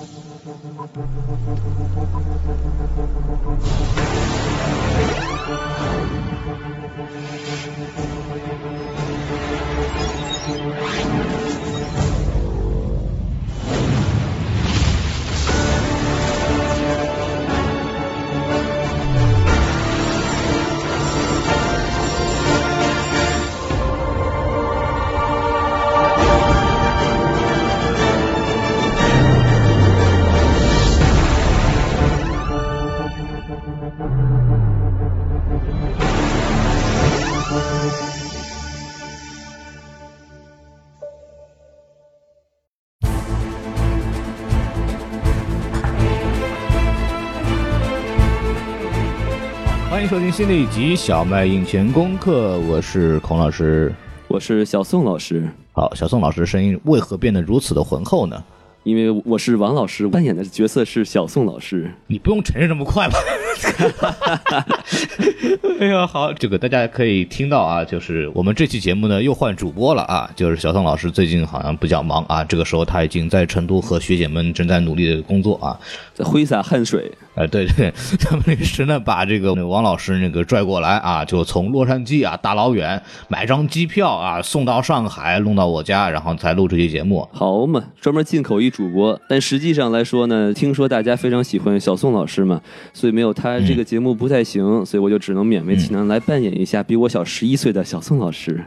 Thank you. 收听新的一集《小麦印钱功课》，我是孔老师。我是小宋老师，好，小宋老师的声音为何变得如此的浑厚呢？因为我是王老师扮演的角色是小宋老师。你不用承认这么快吧？哎呀，好，这个大家可以听到啊，就是我们这期节目呢又换主播了啊，就是小宋老师最近好像比较忙啊，这个时候他已经在成都和学姐们正在努力的工作啊，在挥洒汗水。哎，对对，他们临时呢把这个王老师那个拽过来啊，就从洛杉矶啊大老远买张机票啊送到上海，弄到我家，然后才录这期节目。好嘛，专门进口一主播，但实际上来说呢，听说大家非常喜欢小宋老师嘛，所以没有他这个节目不太行，所以我就只能勉为其难来扮演一下比我小十一岁的小宋老师。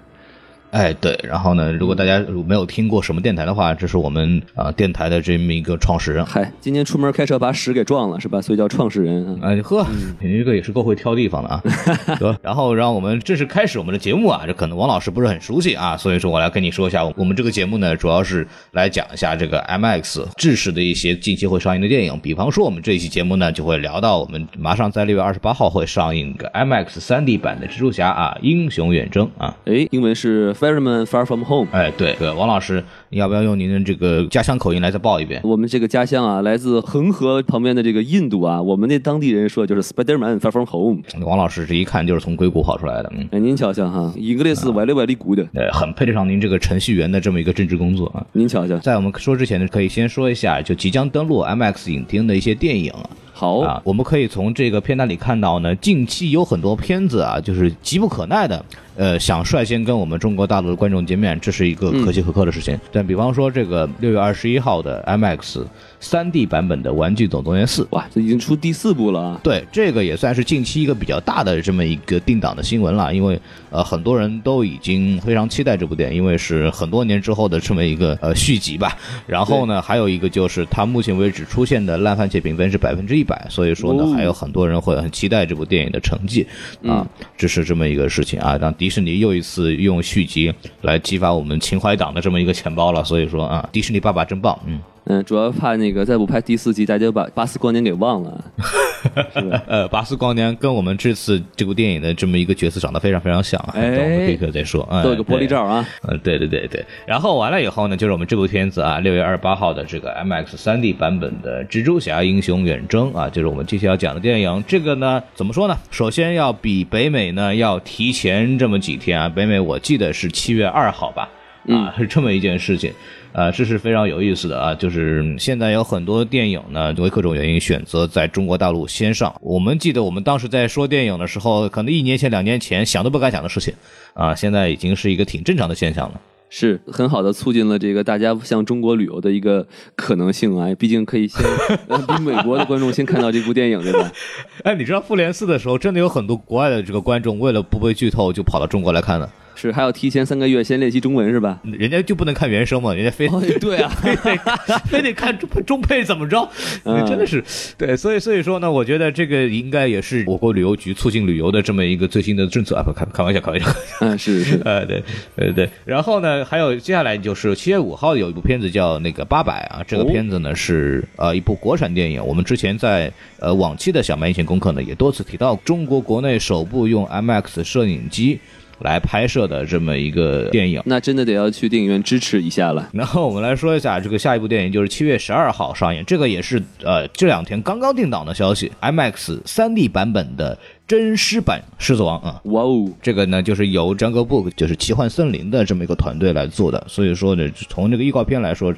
哎，对，然后呢，如果大家没有听过什么电台的话，这是我们啊、电台的这么一个创始人。嗨，今天出门开车把屎给撞了是吧？所以叫创始人啊。哎呵，你这个也是够会挑地方的啊。得，然后让我们正式开始我们的节目啊。这可能王老师不是很熟悉啊，所以说我来跟你说一下，我们这个节目呢，主要是来讲一下这个 MX 制式的一些近期会上映的电影。比方说，我们这一期节目呢，就会聊到我们马上在六月二十八号会上映个 MX 三 D 版的蜘蛛侠啊，英雄远征啊。哎，英文是 Fireman Far From Home。哎，对，对，王老师，你要不要用您的这个家乡口音来再报一遍？我们这个家乡啊，来自恒河旁边的这个印度啊，我们那当地人说就是 Spiderman Far From Home。王老师这一看就是从硅谷跑出来的，嗯，哎，您瞧瞧哈，English 歪里歪里鼓的，呃，很配得上您这个程序员的这么一个政治工作啊。您瞧瞧。在我们说之前呢，可以先说一下，就即将登陆 MX 影厅的一些电影啊。好。我们可以从这个片单里看到呢近期有很多片子啊就是急不可耐的呃想率先跟我们中国大陆的观众见面这是一个可喜可贺的事情。但比方说这个六月二十一号的 imax 三 d 版本的玩具总动员四。哇这已经出第四部了啊。对这个也算是近期一个比较大的这么一个定档的新闻了因为呃很多人都已经非常期待这部电影因为是很多年之后的这么一个呃续集吧。然后呢还有一个就是它目前为止出现的烂番茄评分是百分之一百所以说呢还有很多人会很期待这部电影的成绩啊这是这么一个事情。啊让迪士尼又一次用续集来激发我们情怀党的这么一个钱包了所以说啊迪士尼爸爸真棒嗯。嗯，主要怕那个再不拍第四季，大家就把巴斯光年给忘了。呃，巴斯光年跟我们这次这部电影的这么一个角色长得非常非常像啊，哎等我们立刻再说。嗯都有个玻璃罩啊。嗯，对对对对，然后完了以后呢，就是我们这部片子啊，六月二十八号的这个 MX 三 D 版本的《蜘蛛侠：英雄远征》啊，就是我们接下来要讲的电影。这个呢，怎么说呢？首先要比北美呢要提前这么几天啊，北美我记得是七月二号吧，啊，是这么一件事情。呃，这是非常有意思的啊，就是现在有很多电影呢，因为各种原因选择在中国大陆先上。我们记得我们当时在说电影的时候，可能一年前、两年前想都不敢想的事情，啊，现在已经是一个挺正常的现象了。是很好的促进了这个大家向中国旅游的一个可能性啊！毕竟可以先 呃比美国的观众先看到这部电影，对吧？哎，你知道复联四的时候，真的有很多国外的这个观众为了不被剧透，就跑到中国来看的。是还要提前三个月先练习中文是吧？人家就不能看原声嘛，人家非、哦，对啊，非得 非得看中中配怎么着？嗯真的是对，所以所以说呢，我觉得这个应该也是我国旅游局促进旅游的这么一个最新的政策啊，不开开玩笑，开玩笑。嗯，是是，呃，对，呃对。然后呢，还有接下来就是七月五号有一部片子叫那个《八百》啊，这个哦片子呢是呃一部国产电影。我们之前在呃往期的小麦一线功课呢也多次提到，中国国内首部用 MX 摄影机来拍摄的这么一个电影。那真的得要去电影院支持一下了。然后我们来说一下这个下一部电影，就是七月十二号上映，这个也是呃这两天刚刚定档的消息，IMAX 三 D 版本的《真狮版《狮子王》啊。哇哦，这个呢，就是由 Jungle Book，就是奇幻森林的这么一个团队来做的，所以说呢，从这个预告片来说，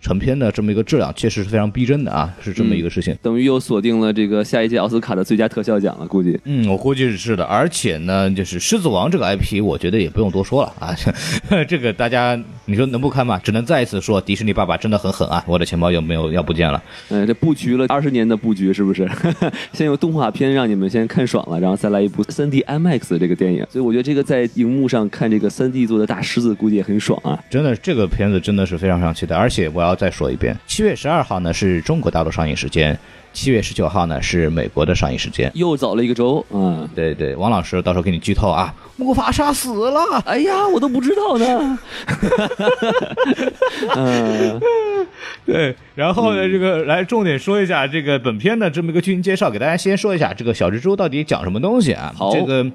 成片的这么一个质量确实是非常逼真的啊，是这么一个事情。等于又锁定了这个下一届奥斯卡的最佳特效奖了，估计。嗯，我估计是的，而且呢，就是《狮子王》这个 IP，我觉得也不用多说了啊，这个大家你说能不看吗？只能再一次说，迪士尼爸爸真的很狠啊！我的钱包有没有要不见了？嗯，这布局了二十年的布局是不是？先用动画片让你们先看爽然后再来一部三 D IMAX 这个电影，所以我觉得这个在荧幕上看这个三 D 做的大狮子，估计也很爽啊！真的，这个片子真的是非常非常期待，而且我要再说一遍，七月十二号呢是中国大陆上映时间，七月十九号呢是美国的上映时间。又早了一个周嗯！对对，王老师到时候给你剧透啊，木法沙死了！哎呀，我都不知道呢。嗯，对，然后呢，这个来重点说一下这个本片的这么一个剧情介绍，给大家先说一下这个小蜘蛛到底讲什么东西啊？好这个。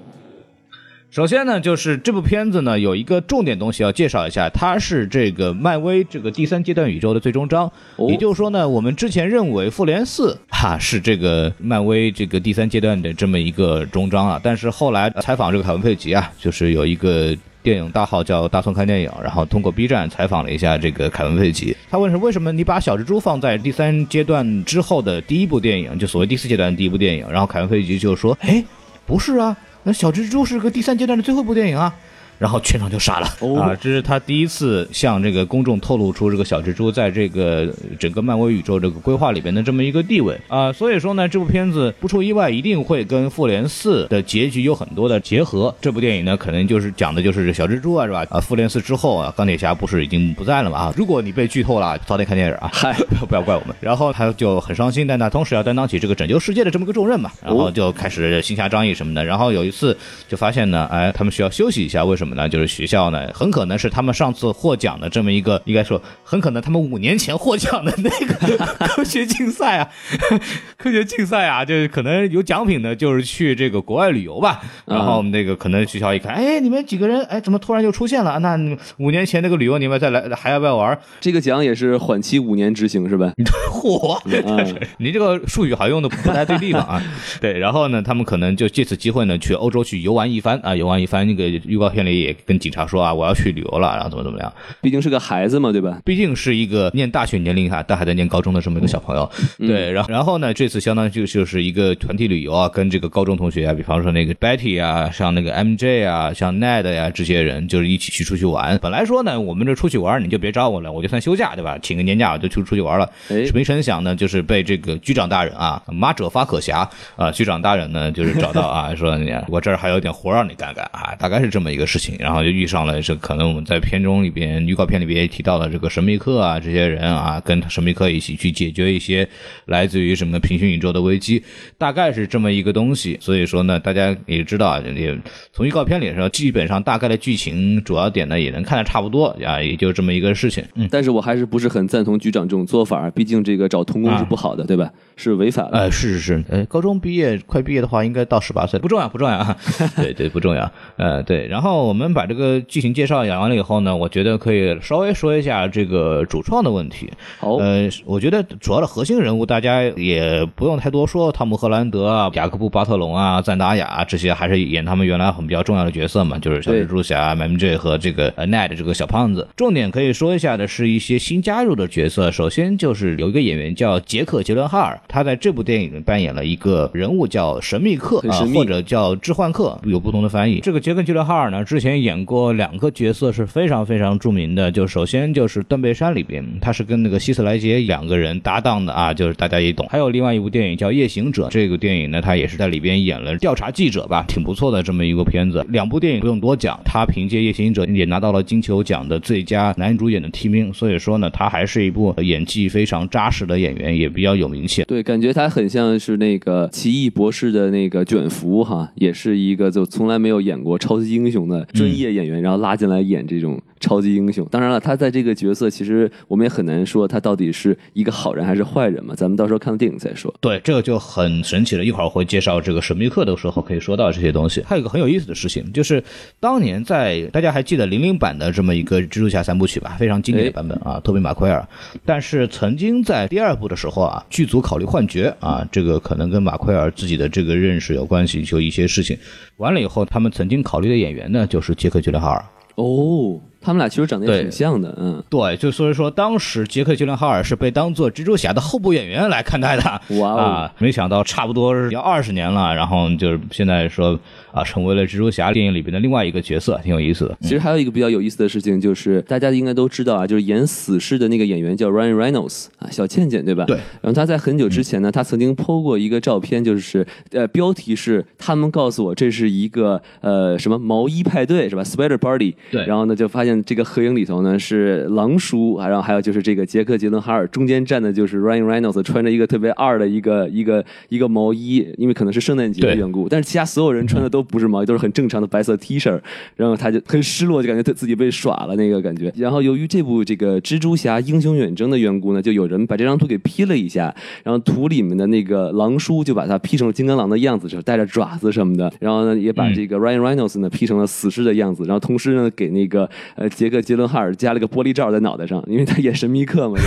首先呢，就是这部片子呢有一个重点东西要介绍一下，它是这个漫威这个第三阶段宇宙的最终章。哦也就是说呢，我们之前认为复联四 哈是这个漫威这个第三阶段的这么一个终章啊，但是后来采访这个凯文费吉啊，就是有一个。电影大号叫大宋看电影，然后通过 B 站采访了一下这个凯文费奇，他问是为什么你把小蜘蛛放在第三阶段之后的第一部电影，就所谓第四阶段的第一部电影，然后凯文费奇就说，哎，不是啊，那小蜘蛛是个第三阶段的最后一部电影啊。然后全场就傻了、哦啊！这是他第一次向这个公众透露出这个小蜘蛛在这个整个漫威宇宙这个规划里边的这么一个地位啊、所以说呢，这部片子不出意外一定会跟复联四的结局有很多的结合。这部电影呢，可能就是讲的就是这小蜘蛛啊，是吧？啊，复联四之后啊，钢铁侠不是已经不在了嘛啊？如果你被剧透了，早点看电影啊！嗨，不要怪我们。然后他就很伤心，但他同时要担当起这个拯救世界的这么个重任嘛，然后就开始行侠仗义什么的。然后有一次就发现呢，哎，他们需要休息一下，为什么呢？就是学校呢，很可能是他们上次获奖的这么一个，应该说很可能他们五年前获奖的那个科学竞赛啊，科学竞赛啊，就是可能有奖品呢，就是去这个国外旅游吧。然后那个可能学校一看，哎，你们几个人，哎，怎么突然就出现了？那五年前那个旅游你们再来还要不要玩？这个奖也是缓期五年执行是吧？嚯！嗯，你这个术语好像用的不太对地方啊。对，然后呢，他们可能就借此机会呢，去欧洲去游玩一番啊，游玩一番。那个预告片里也跟警察说啊，我要去旅游了，然后怎么怎么样。毕竟是个孩子嘛，对吧？毕竟是一个念大学年龄哈，但还在念高中的这么一个小朋友。对，然后然后呢，这次相当于就就是一个团体旅游啊，跟这个高中同学啊，比方说那个 Betty 啊，像那个 MJ 啊，像 Ned 呀、这些人，就是一起去出去玩。本来说呢，我们这出去玩你就别找我了，我就算休假对吧？请个年假我就去出去玩了。哎，没成想呢，就是被这个局长大人啊，马者发可侠啊，局长大人呢就是找到啊，说你我这儿还有点活让你干干啊，大概是这么一个事情，然后就遇上了这可能我们在片中里边预告片里边也提到了这个神秘客啊这些人啊，跟神秘客一起去解决一些来自于什么平行宇宙的危机，大概是这么一个东西。所以说呢，大家也知道啊，也从预告片里说，基本上大概的剧情主要点呢也能看得差不多啊，也就这么一个事情。嗯。但是我还是不是很赞同局长这种做法，毕竟这个找童工是不好的，对吧？是违法的。呃，是是是，呃，高中毕业快毕业的话，应该到十八岁，不重要不重要啊，对对不重要，呃对，然后我们把这个剧情介绍讲完了以后呢，我觉得可以稍微说一下这个主创的问题。好，呃，我觉得主要的核心人物大家也不用太多说，汤姆·赫兰德啊、雅各布·巴特隆啊、赞达亚这些还是演他们原来很比较重要的角色嘛，就是小蜘蛛侠、MJ 和这个呃 Ned 这个小胖子。重点可以说一下的是一些新加入的角色，首先就是有一个演员叫杰克·杰伦哈尔，他在这部电影里扮演了一个人物叫神秘客啊、或者叫置换客，有不同的翻译。这个杰克·杰伦哈尔呢，之前前演过两个角色是非常非常著名的，就首先就是《断背山》里边，他是跟那个希斯莱杰两个人搭档的啊，就是大家也懂。还有另外一部电影叫《夜行者》，这个电影呢，他也是在里边演了调查记者吧，挺不错的这么一个片子。两部电影不用多讲，他凭借《夜行者》也拿到了金球奖的最佳男主演的提名，所以说呢，他还是一部演技非常扎实的演员，也比较有名气。对，感觉他很像是那个奇异博士的那个卷福哈，也是一个就从来没有演过超级英雄的专业演员，然后拉进来演这种超级英雄。当然了，他在这个角色其实我们也很难说他到底是一个好人还是坏人嘛，咱们到时候看到电影再说。对，这个就很神奇了。一会儿会介绍这个神秘客的时候可以说到这些东西。还有一个很有意思的事情，就是当年在大家还记得零零版的这么一个蜘蛛侠三部曲吧，非常经典的版本啊，托比马奎尔。但是曾经在第二部的时候啊，剧组考虑换角啊，这个可能跟马奎尔自己的这个认识有关系，就一些事情。完了以后，他们曾经考虑的演员呢，就是杰克·吉伦哈尔。哦，他们俩其实长得也挺像的，嗯，对，就所以说当时杰克·吉伦哈尔是被当做蜘蛛侠的候补演员来看待的。哇啊，没想到差不多要二十年了，然后就是现在说。啊，成为了蜘蛛侠电影里边的另外一个角色，挺有意思的。其实还有一个比较有意思的事情，就是大家应该都知道啊，就是演死侍的那个演员叫 Ryan Reynolds 啊，小倩倩对吧？对。然后他在很久之前呢，他曾经 PO 过一个照片，就是呃，标题是他们告诉我这是一个呃什么毛衣派对是吧？Spider Party。对。然后呢，就发现这个合影里头呢是狼叔，然后还有就是这个杰克杰伦哈尔，中间站的就是 Ryan Reynolds，穿着一个特别二的一个一个一个毛衣，因为可能是圣诞节的缘故。但是其他所有人穿的都不是毛衣，都是很正。正常的白色 T 恤，然后他就很失落，就感觉他自己被耍了那个感觉。然后由于这部这个蜘蛛侠英雄远征的缘故呢，就有人把这张图给 P 了一下，然后图里面的那个狼叔就把他 P 成了金刚狼的样子，就带着爪子什么的。然后呢，也把这个 Ryan Reynolds 呢 P 成了死尸的样子。然后同时呢，给那个呃杰克杰伦哈尔加了个玻璃罩在脑袋上，因为他演神秘客嘛，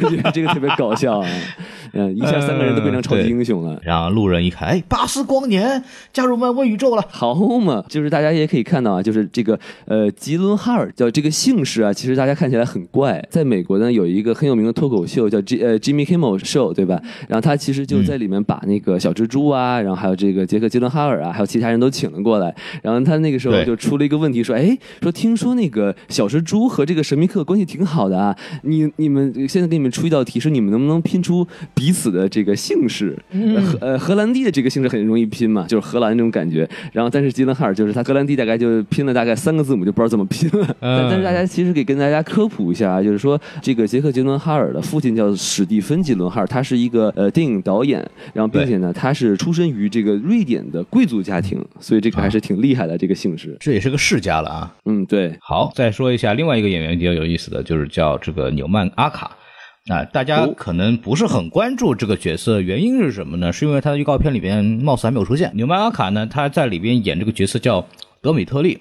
觉得 这个特别搞笑啊。嗯，一下三个人都变成超级英雄了。然后路人一看，哎，巴斯光年加入漫威宇宙了，好嘛。就是大家也可以看到啊，就是这个呃吉伦哈尔叫这个姓氏啊，其实大家看起来很怪。在美国呢，有一个很有名的脱口秀叫 J 呃 Jimmy Kimmel Show，对吧？然后他其实就在里面把那个小蜘蛛啊，然后还有这个杰克吉伦哈尔啊，还有其他人都请了过来。然后他那个时候就出了一个问题，说哎，说听说那个小蜘蛛和这个神秘客关系挺好的啊，你你们现在给你们出一道题，说你们能不能拼出彼此的这个姓氏？荷呃荷兰弟的这个姓氏很容易拼嘛，就是荷兰那种感觉。然后但是吉伦哈尔就是他荷兰弟大概就拼了大概三个字母，就不知道怎么拼了。但但是大家其实可以跟大家科普一下啊，就是说这个杰克·杰伦哈尔的父亲叫史蒂芬·杰伦哈尔，他是一个呃电影导演，然后并且呢他是出身于这个瑞典的贵族家庭，所以这个还是挺厉害的这个姓氏。这也是个世家了啊。嗯，对。好，再说一下另外一个演员比较有意思的就是叫这个纽曼·阿卡。啊，大家可能不是很关注这个角色，原因是什么呢？是因为他的预告片里边貌似还没有出现。纽曼阿卡呢，他在里边演这个角色叫德米特利，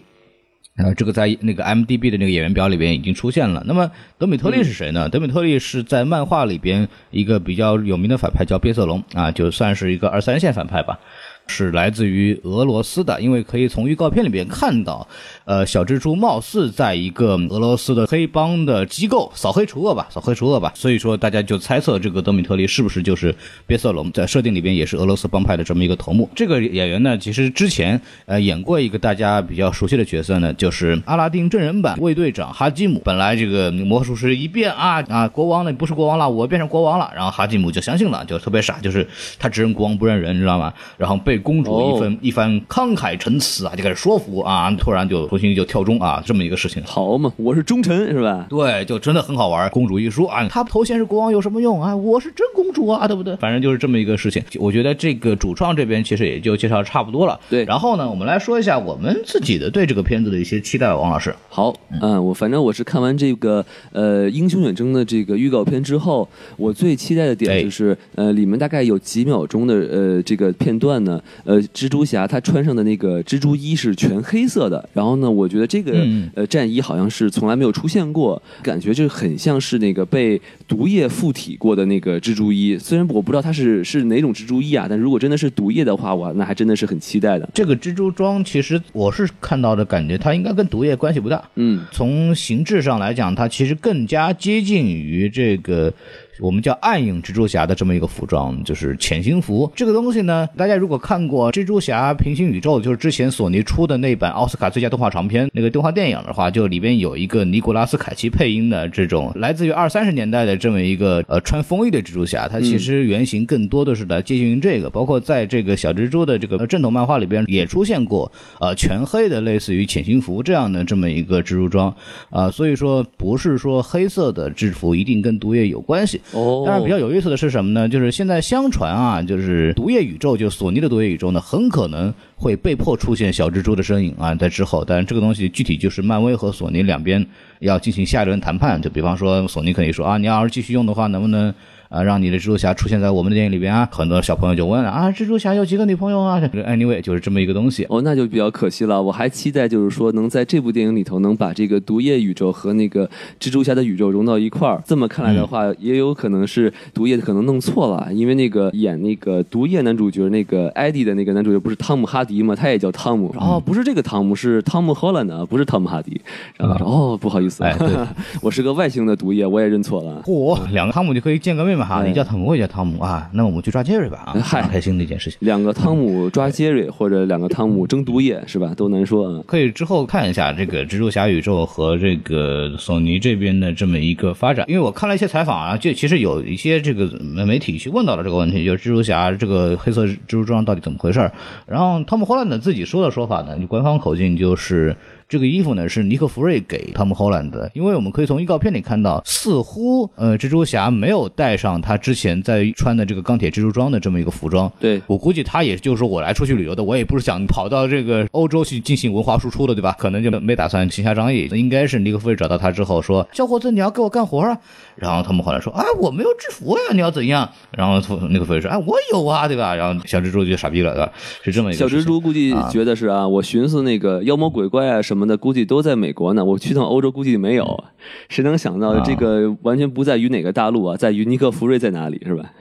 呃，这个在那个 M D B 的那个演员表里边已经出现了。那么德米特利是谁呢？德米特利是在漫画里边一个比较有名的反派，叫变色龙啊，就算是一个二三线反派吧。是来自于俄罗斯的，因为可以从预告片里边看到，呃，小蜘蛛貌似在一个俄罗斯的黑帮的机构扫黑除恶吧，扫黑除恶吧，所以说大家就猜测这个德米特利是不是就是变色龙，在设定里边也是俄罗斯帮派的这么一个头目。这个演员呢，其实之前呃演过一个大家比较熟悉的角色呢，就是阿拉丁真人版卫队长哈基姆。本来这个魔术师一变啊啊，国王呢不是国王了，我变成国王了，然后哈基姆就相信了，就特别傻，就是他只认国王不认人，你知道吗？然后被。被公主一番一番慷慨陈词啊，就开始说服啊，突然就重新就跳钟啊，这么一个事情。好嘛，我是忠臣是吧？对，就真的很好玩。公主一说啊，她头衔是国王有什么用啊？我是真公主啊，对不对？反正就是这么一个事情。我觉得这个主创这边其实也就介绍差不多了。对，然后呢，我们来说一下我们自己的对这个片子的一些期待。王老师，好，嗯，我反正我是看完这个呃《英雄远征》的这个预告片之后，我最期待的点就是呃里面大概有几秒钟的呃这个片段呢，呃蜘蛛。侠他穿上的那个蜘蛛衣是全黑色的，然后呢，我觉得这个呃战衣好像是从来没有出现过，感觉就很像是那个被毒液附体过的那个蜘蛛衣。虽然我不知道它是是哪种蜘蛛衣啊，但如果真的是毒液的话，我，那还真的是很期待的。这个蜘蛛装其实我是看到的感觉，它应该跟毒液关系不大。嗯，从形制上来讲，它其实更加接近于这个。我们叫暗影蜘蛛侠的这么一个服装，就是潜行服。这个东西呢，大家如果看过《蜘蛛侠平行宇宙》，就是之前索尼出的那版奥斯卡最佳动画长片那个动画电影的话，就里边有一个尼古拉斯凯奇配音的这种来自于二三十年代的这么一个呃穿风衣的蜘蛛侠，它其实原型更多的是来接近于这个。包括在这个小蜘蛛的这个正统漫画里边也出现过呃全黑的类似于潜行服这样的这么一个蜘蛛装啊，所以说不是说黑色的制服一定跟毒液有关系。哦，但是比较有意思的是什么呢？就是现在相传啊，就是毒液宇宙，就索尼的毒液宇宙呢，很可能会被迫出现小蜘蛛的身影啊，在之后。但是这个东西具体就是漫威和索尼两边要进行下一轮谈判。就比方说，索尼可以说啊，你要是继续用的话，能不能？啊，让你的蜘蛛侠出现在我们的电影里边啊！很多小朋友就问啊，蜘蛛侠有几个女朋友啊？Anyway，就是这么一个东西。哦，那就比较可惜了。我还期待就是说能在这部电影里头能把这个毒液宇宙和那个蜘蛛侠的宇宙融到一块儿。这么看来的话，也有可能是毒液可能弄错了，因为那个演那个毒液男主角那个艾迪的那个男主角不是汤姆哈迪吗？他也叫汤姆。哦，不是这个汤姆，是汤姆·荷兰的，不是汤姆哈迪。然后说哦，不好意思，我是个外星的毒液，我也认错了。嚯，两个汤姆就可以见个面嘛哈？你叫汤姆，我也叫。汤姆啊，那我们去抓杰瑞吧啊，很开心的一件事情。两个汤姆抓杰瑞，或者两个汤姆争毒液，是吧？都难说。可以之后看一下这个蜘蛛侠宇宙和这个索尼这边的这么一个发展，因为我看了一些采访啊，就其实有一些这个媒体去问到了这个问题，就是蜘蛛侠这个黑色蜘蛛装到底怎么回事然后汤姆·霍兰德自己说的说法呢，官方口径就是。这个衣服呢是尼克弗瑞给汤姆·霍兰的，因为我们可以从预告片里看到，似乎呃蜘蛛侠没有带上他之前在穿的这个钢铁蜘蛛装的这么一个服装。对我估计他也就是说我来出去旅游的，我也不是想跑到这个欧洲去进行文化输出的，对吧？可能就没打算行侠仗义。应该是尼克弗瑞找到他之后说：“小伙子，你要给我干活啊！”然后汤姆·霍兰说：“哎，我没有制服呀，你要怎样？”然后尼克弗瑞说：“哎，我有啊，对吧？”然后小蜘蛛就傻逼了，对吧？是这么一个。小蜘蛛估计觉得是啊，我寻思那个妖魔鬼怪啊什么的，估计都在。美国呢，我去趟欧洲估计没有，谁能想到这个完全不在于哪个大陆啊，在于尼克福瑞在哪里是吧？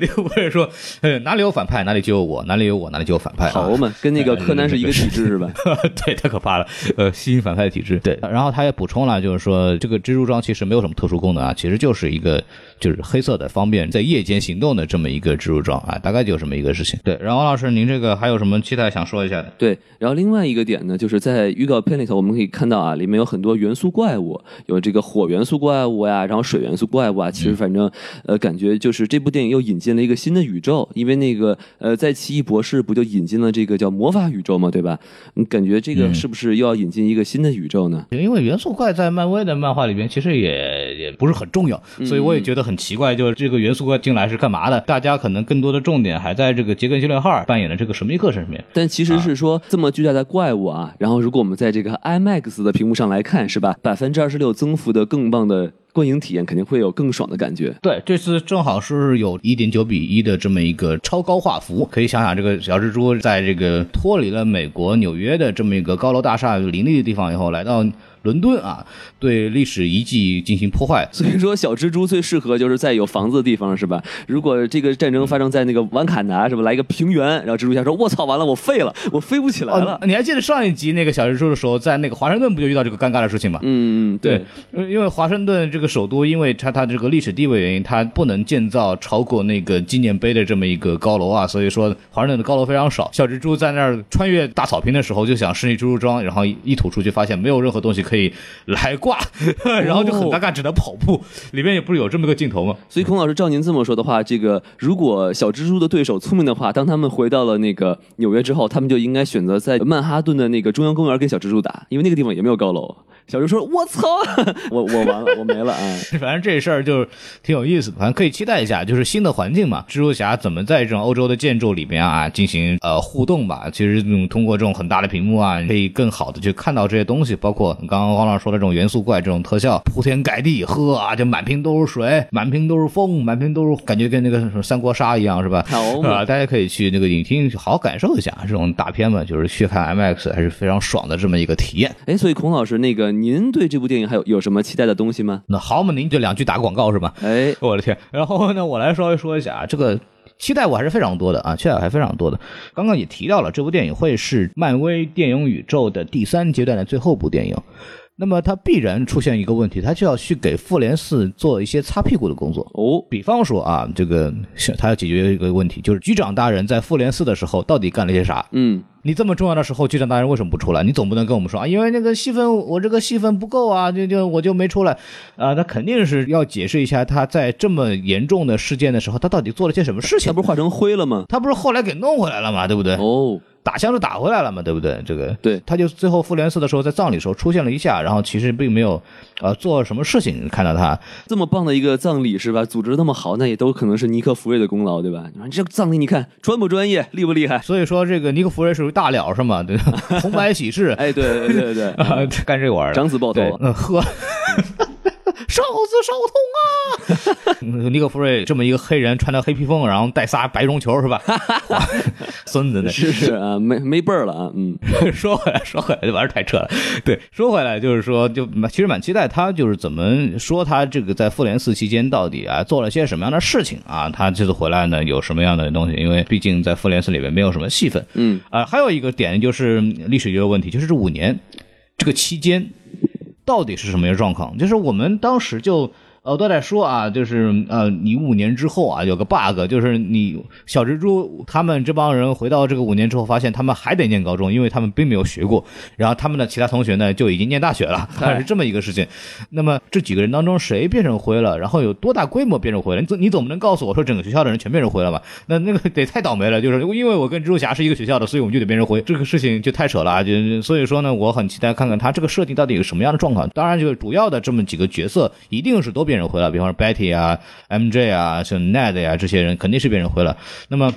尼克弗瑞说，哪里有反派哪里就有我，哪里有我哪里就有反派。好嘛，跟那个柯南是一个体制是吧？对，太可怕了，呃，吸引反派的体制。对，然后他也补充了，就是说这个蜘蛛装其实没有什么特殊功能啊，其实就是一个就是黑色的，方便在夜间行动的这么一个植入装啊，大概就这么一个事情。对，然后王老师，您这个还有什么期待想说一下的？对，然后另外一个点呢，就是在预告片里头，我们可以看到啊，里面有很多元素怪物，有这个火元素怪物呀，然后水元素怪物啊。其实反正呃，感觉就是这部电影又引进了一个新的宇宙，因为那个呃，在奇异博士不就引进了这个叫魔法宇宙嘛，对吧？你感觉这个是不是又要引进一个新的宇宙呢？因为元素怪在漫威的漫画里边其实也也不是很重要，所以我也觉得很奇怪，就是这个元素怪进来是干嘛的？大家可能更多的重点还在这个杰克·希伦哈尔扮演的这个神秘客身上面。但其实是说这么巨大的怪物啊，然后如果我们在这个 IMAX 的屏幕上来看，是吧？百分之二十六增幅的更棒的观影体验，肯定会有更爽的感觉。对，这次正好是有一点九比一的这么一个超高画幅，可以想想这个小蜘蛛在这个脱离了美国纽约的这么一个高楼大厦林立的地方以后，来到。伦敦啊，对历史遗迹进行破坏，所以说小蜘蛛最适合就是在有房子的地方，是吧？如果这个战争发生在那个瓦坎达，是吧？来一个平原，然后蜘蛛侠说：“我操，完了，我废了，我飞不起来了。”你还记得上一集那个小蜘蛛的时候，在那个华盛顿不就遇到这个尴尬的事情吗？嗯嗯，对，因为华盛顿这个首都，因为它它这个历史地位原因，它不能建造超过那个纪念碑的这么一个高楼啊，所以说华盛顿的高楼非常少。小蜘蛛在那儿穿越大草坪的时候，就想试一蜘蛛装，然后一吐出去，发现没有任何东西可以来。挂，然后就很尴尬，只能跑步。里面也不是有这么个镜头吗？所以孔老师照您这么说的话，这个如果小蜘蛛的对手聪明的话，当他们回到了那个纽约之后，他们就应该选择在曼哈顿的那个中央公园跟小蜘蛛打，因为那个地方也没有高楼。小猪说：“我操，我我完了，我没了啊！反正这事儿就是挺有意思的，反正可以期待一下，就是新的环境嘛。蜘蛛侠怎么在这种欧洲的建筑里面啊进行呃互动吧？其实通过这种很大的屏幕啊，可以更好的去看到这些东西，包括刚刚刚王老师说的这种元素怪这种特效，铺天盖地，呵啊，就满屏都是水，满屏都是风，满屏都是感觉跟那个什么三国杀一样，是吧？好啊，大家可以去那个影厅好好感受一下这种大片嘛，就是去看 IMAX 还是非常爽的这么一个体验。哎，所以孔老师那个。您对这部电影还有有什么期待的东西吗？那好嘛，您就两句打广告是吧？哎，我的天！然后呢，我来稍微说一下啊，这个期待我还是非常多的啊，期待还非常多的。刚刚也提到了，这部电影会是漫威电影宇宙的第三阶段的最后部电影。那么它必然出现一个问题，它就要去给复联四做一些擦屁股的工作哦。比方说啊，这个他要解决一个问题，就是局长大人在复联四的时候到底干了些啥？嗯。你这么重要的时候，局长大人为什么不出来？你总不能跟我们说啊，因为那个戏份我这个戏份不够啊，就就我就没出来啊。他肯定是要解释一下他在这么严重的事件的时候，他到底做了些什么事情。他不是化成灰了吗？他不是后来给弄回来了吗？对不对？哦。打枪就打回来了嘛，对不对？这个对他就最后复联四的时候在葬礼时候出现了一下，然后其实并没有呃做什么事情，看到他这么棒的一个葬礼是吧？组织那么好，那也都可能是尼克弗瑞的功劳，对吧？你说这葬礼，你看专不专业，厉不厉害？所以说这个尼克弗瑞属于大了是吗？对，红白喜事，哎，对对对对，啊，干这玩意儿，长子抱头对，嗯，呵。哨子少痛啊！尼克弗瑞这么一个黑人，穿着黑披风，然后带仨白绒球是吧？孙子那？是是啊，没没辈儿了啊。嗯，说回来，说回来，这玩意儿太扯了。对，说回来就是说，就其实蛮期待他就是怎么说他这个在复联四期间到底啊做了些什么样的事情啊？他这次回来呢有什么样的东西？因为毕竟在复联四里面没有什么戏份。嗯啊、还有一个点就是历史一个问题，就是这五年这个期间到底是什么样的状况？就是我们当时就。呃，都在说啊，就是呃，你五年之后啊，有个 bug，就是你小蜘蛛他们这帮人回到这个五年之后，发现他们还得念高中，因为他们并没有学过。然后他们的其他同学呢就已经念大学了，哎 是这么一个事情。那么这几个人当中谁变成灰了？然后有多大规模变成灰了？你总你总不能告诉我说整个学校的人全变成灰了吧？那那个得太倒霉了，就是因为我跟蜘蛛侠是一个学校的，所以我们就得变成灰，这个事情就太扯了啊！就所以说呢，我很期待看看他这个设定到底有什么样的状况。当然，就是主要的这么几个角色一定是都变人回了，比方说 Betty 啊、MJ 啊、像 Ned 呀、这些人肯定是变人回了。那么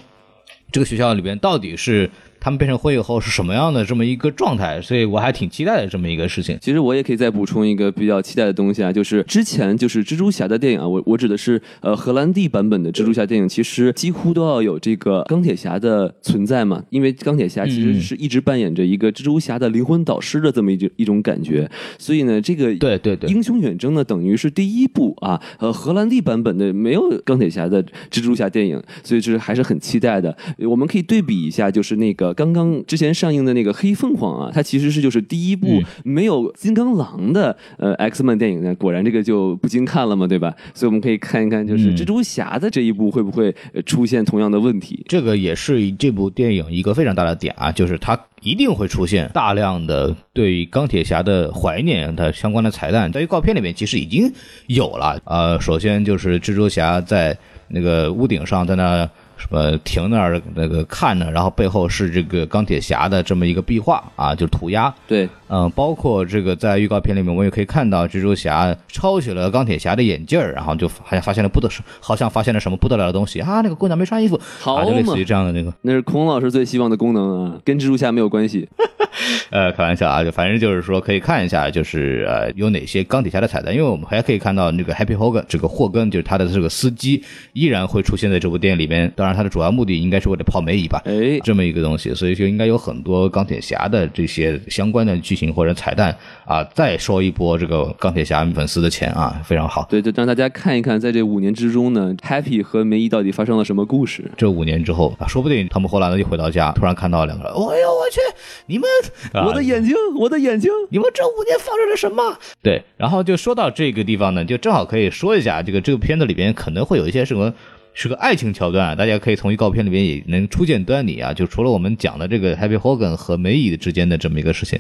这个学校里边到底是他们变成灰以后是什么样的这么一个状态？所以我还挺期待的这么一个事情。其实我也可以再补充一个比较期待的东西啊，就是之前就是蜘蛛侠的电影啊，我我指的是呃荷兰弟版本的蜘蛛侠电影，其实几乎都要有这个钢铁侠的存在嘛，因为钢铁侠其实嗯是一直扮演着一个蜘蛛侠的灵魂导师的这么一种一种感觉，所以呢，这个对对对英雄远征呢等于是第一部啊，呃荷兰弟版本的没有钢铁侠的蜘蛛侠电影，所以就是还是很期待的。我们可以对比一下，就是那个刚刚之前上映的那个黑凤凰啊，它其实是就是第一部嗯没有金刚狼的呃 X Man 电影呢，果然这个就不经看了嘛，对吧？所以我们可以看一看，就是嗯蜘蛛侠的这一部会不会呃出现同样的问题？这个也是这部电影一个非常大的点啊，就是它一定会出现大量的对钢铁侠的怀念它相关的彩蛋，在预告片里面其实已经有了。呃，首先就是蜘蛛侠在那个屋顶上在那。什么停那儿那个看着？然后背后是这个钢铁侠的这么一个壁画啊，就是涂鸦。对，嗯，包括这个在预告片里面，我也可以看到蜘蛛侠抄起了钢铁侠的眼镜儿，然后就好像发现了不得，好像发现了什么不得了的东西啊！那个姑娘没穿衣服，好啊，就类嘛似于这样的那个，那是孔老师最希望的功能啊，跟蜘蛛侠没有关系。呃，开玩笑啊，就反正就是说可以看一下，就是呃有哪些钢铁侠的彩蛋，因为我们还可以看到那个 Happy Hogan 这个霍根，就是他的这个司机依然会出现在这部电影里面，当然他的主要目的应该是为了泡梅姨吧，哎，这么一个东西，所以就应该有很多钢铁侠的这些相关的剧情或者彩蛋啊，再收一波这个钢铁侠粉丝的钱啊，非常好。对，就让大家看一看，在这五年之中呢，Happy 和梅姨到底发生了什么故事。这五年之后啊，说不定他们·霍兰德一回到家，突然看到两个人，哎呦我去，你们，啊我的眼睛，我的眼睛。你们这五年发生了什么？对，然后就说到这个地方呢，就正好可以说一下，这个这个片子里边可能会有一些什么。是个爱情桥段啊，大家可以从预告片里面也能初见端倪啊。就除了我们讲的这个 Happy Hogan 和梅姨之间的这么一个事情，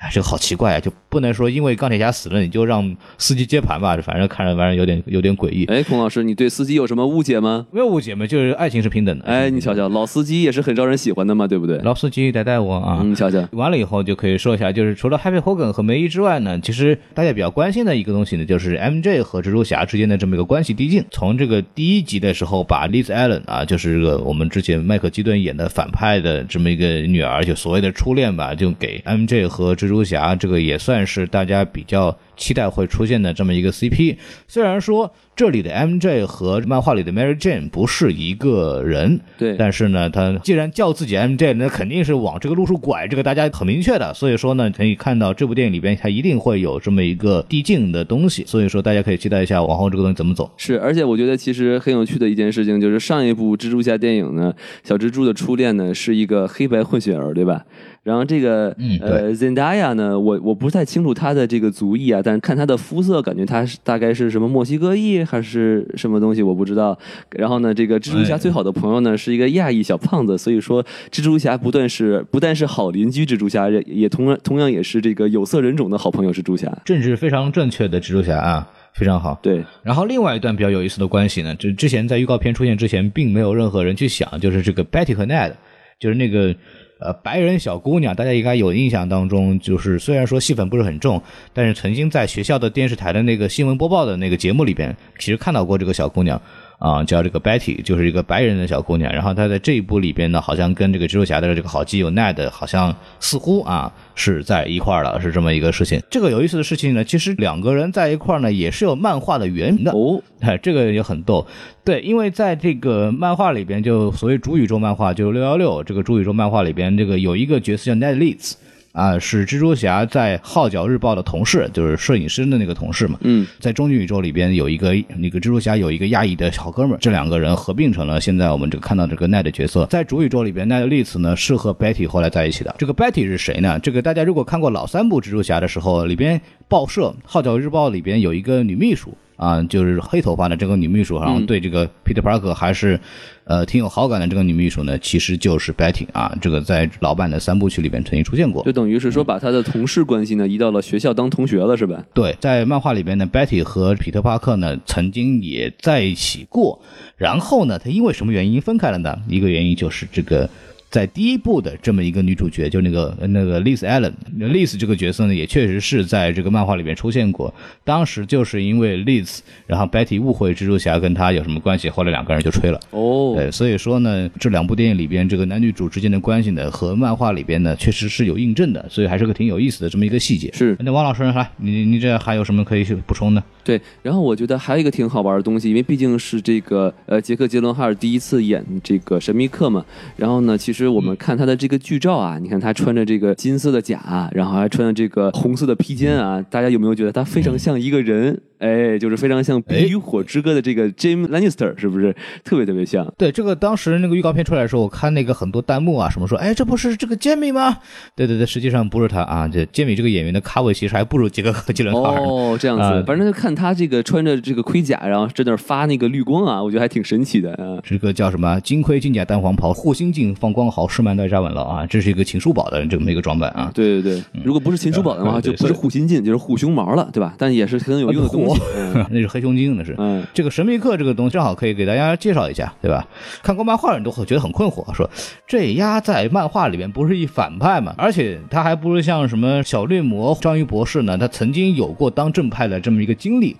哎，这个好奇怪啊，就不能说因为钢铁侠死了你就让司机接盘吧，反正看着反正有点有点诡异。哎，孔老师，你对司机有什么误解吗？没有误解嘛，就是爱情是平等的。哎，你瞧瞧，老司机也是很招人喜欢的嘛，对不对？老司机带带我啊。嗯，你瞧瞧，完了以后就可以说一下，就是除了 Happy Hogan 和梅姨之外呢，其实大家比较关心的一个东西呢，就是 MJ 和蜘蛛侠之间的这么一个关系递进。从这个第一集的时候，把 Liz Allen 啊，就是这个我们之前麦克基顿演的反派的这么一个女儿，就所谓的初恋吧，就给 MJ 和蜘蛛侠，这个也算是大家比较期待会出现的这么一个 CP。虽然说这里的 MJ 和漫画里的 Mary Jane 不是一个人，对，但是呢，他既然叫自己 MJ，那肯定是往这个路数拐，这个大家很明确的。所以说呢，可以看到这部电影里边，它一定会有这么一个递进的东西。所以说，大家可以期待一下往后这个东西怎么走。是，而且我觉得其实很有趣的一件事情就是上一部蜘蛛侠电影呢，小蜘蛛的初恋呢是一个黑白混血儿，对吧？然后这个嗯呃 Zendaya 呢，我我不太清楚她的这个族裔啊，但是看她的肤色，感觉她是大概是什么墨西哥裔还是什么东西，我不知道。然后呢，这个蜘蛛侠哎最好的朋友呢是一个亚裔小胖子，所以说蜘蛛侠不但是不但是好邻居蜘蛛侠，也也同样同样也是这个有色人种的好朋友蜘蛛侠。政治非常正确的蜘蛛侠啊，非常好。对，然后另外一段比较有意思的关系呢，就之前在预告片出现之前，并没有任何人去想，就是这个 Betty 和 Ned，就是那个呃白人小姑娘，大家应该有印象当中，就是虽然说戏份不是很重，但是曾经在学校的电视台的那个新闻播报的那个节目里边，其实看到过这个小姑娘。啊，叫这个 Betty，就是一个白人的小姑娘。然后她在这一部里边呢，好像跟这个蜘蛛侠的这个好基友 Ned，好像似乎啊是在一块儿了，是这么一个事情。这个有意思的事情呢，其实两个人在一块儿呢，也是有漫画的原名的哦。哎，这个也很逗。对，因为在这个漫画里边，就所谓主宇宙漫画，就是六幺六这个主宇宙漫画里边，这个有一个角色叫 Ned Leeds。啊，是蜘蛛侠在《号角日报》的同事，就是摄影师的那个同事嘛。嗯，在终极宇宙里边有一个那个蜘蛛侠有一个亚裔的好哥们儿，这两个人合并成了现在我们这个看到这个奈的角色。在主宇宙里边，奈的丽兹呢是和 Betty 后来在一起的。这个 Betty 是谁呢？这个大家如果看过老三部蜘蛛侠的时候，里边报社《号角日报》里边有一个女秘书。啊，就是黑头发的这个女秘书，然后对这个 Peter Parker 还是，呃，挺有好感的。这个女秘书呢，其实就是 Betty 啊，这个在老版的三部曲里边曾经出现过，就等于是说把他的同事关系呢移到了学校当同学了，是吧？对，在漫画里边呢，Betty 和彼得·帕克呢曾经也在一起过，然后呢，他因为什么原因分开了呢？一个原因就是这个。在第一部的这么一个女主角，就那个那个 Liz Allen，Liz 这个角色呢，也确实是在这个漫画里面出现过。当时就是因为 Liz，然后 Betty 误会蜘蛛侠跟他有什么关系，后来两个人就吹了。哦，对，所以说呢，这两部电影里边这个男女主之间的关系呢，和漫画里边呢，确实是有印证的，所以还是个挺有意思的这么一个细节。是，那王老师来，你你这还有什么可以去补充的？对，然后我觉得还有一个挺好玩的东西，因为毕竟是这个呃杰克杰伦哈尔第一次演这个神秘客嘛，然后呢，其实我们看他的这个剧照啊，你看他穿着这个金色的甲，然后还穿着这个红色的披肩啊，大家有没有觉得他非常像一个人？哎，就是非常像《冰与火之歌》的这个 James Lannister，是不是特别特别像？对，这个当时那个预告片出来的时候，我看那个很多弹幕啊，什么说，哎，这不是这个 Jamie 吗？对对对，实际上不是他啊，这杰米这个演员的咖位其实还不如杰克和杰伦哈尔。哦，这样子，反正就看他这个穿着这个盔甲，然后在那发那个绿光啊，我觉得还挺神奇的啊。这个叫什么？金盔金甲单黄袍，护心镜放光毫，士曼带扎稳了啊！这是一个秦叔宝的这么一个装扮啊。对对对，如果不是秦叔宝的话，就不是护心镜，就是护胸毛了，对吧？但也是很有用的东西。那是。黑熊精那是，嗯，这个神秘客这个东西正好可以给大家介绍一下，对吧？看过漫画的人都会觉得很困惑，说这丫在漫画里面不是一反派吗？而且他还不是像什么小绿魔章鱼博士呢？他曾经有过当正派的这么一个经历。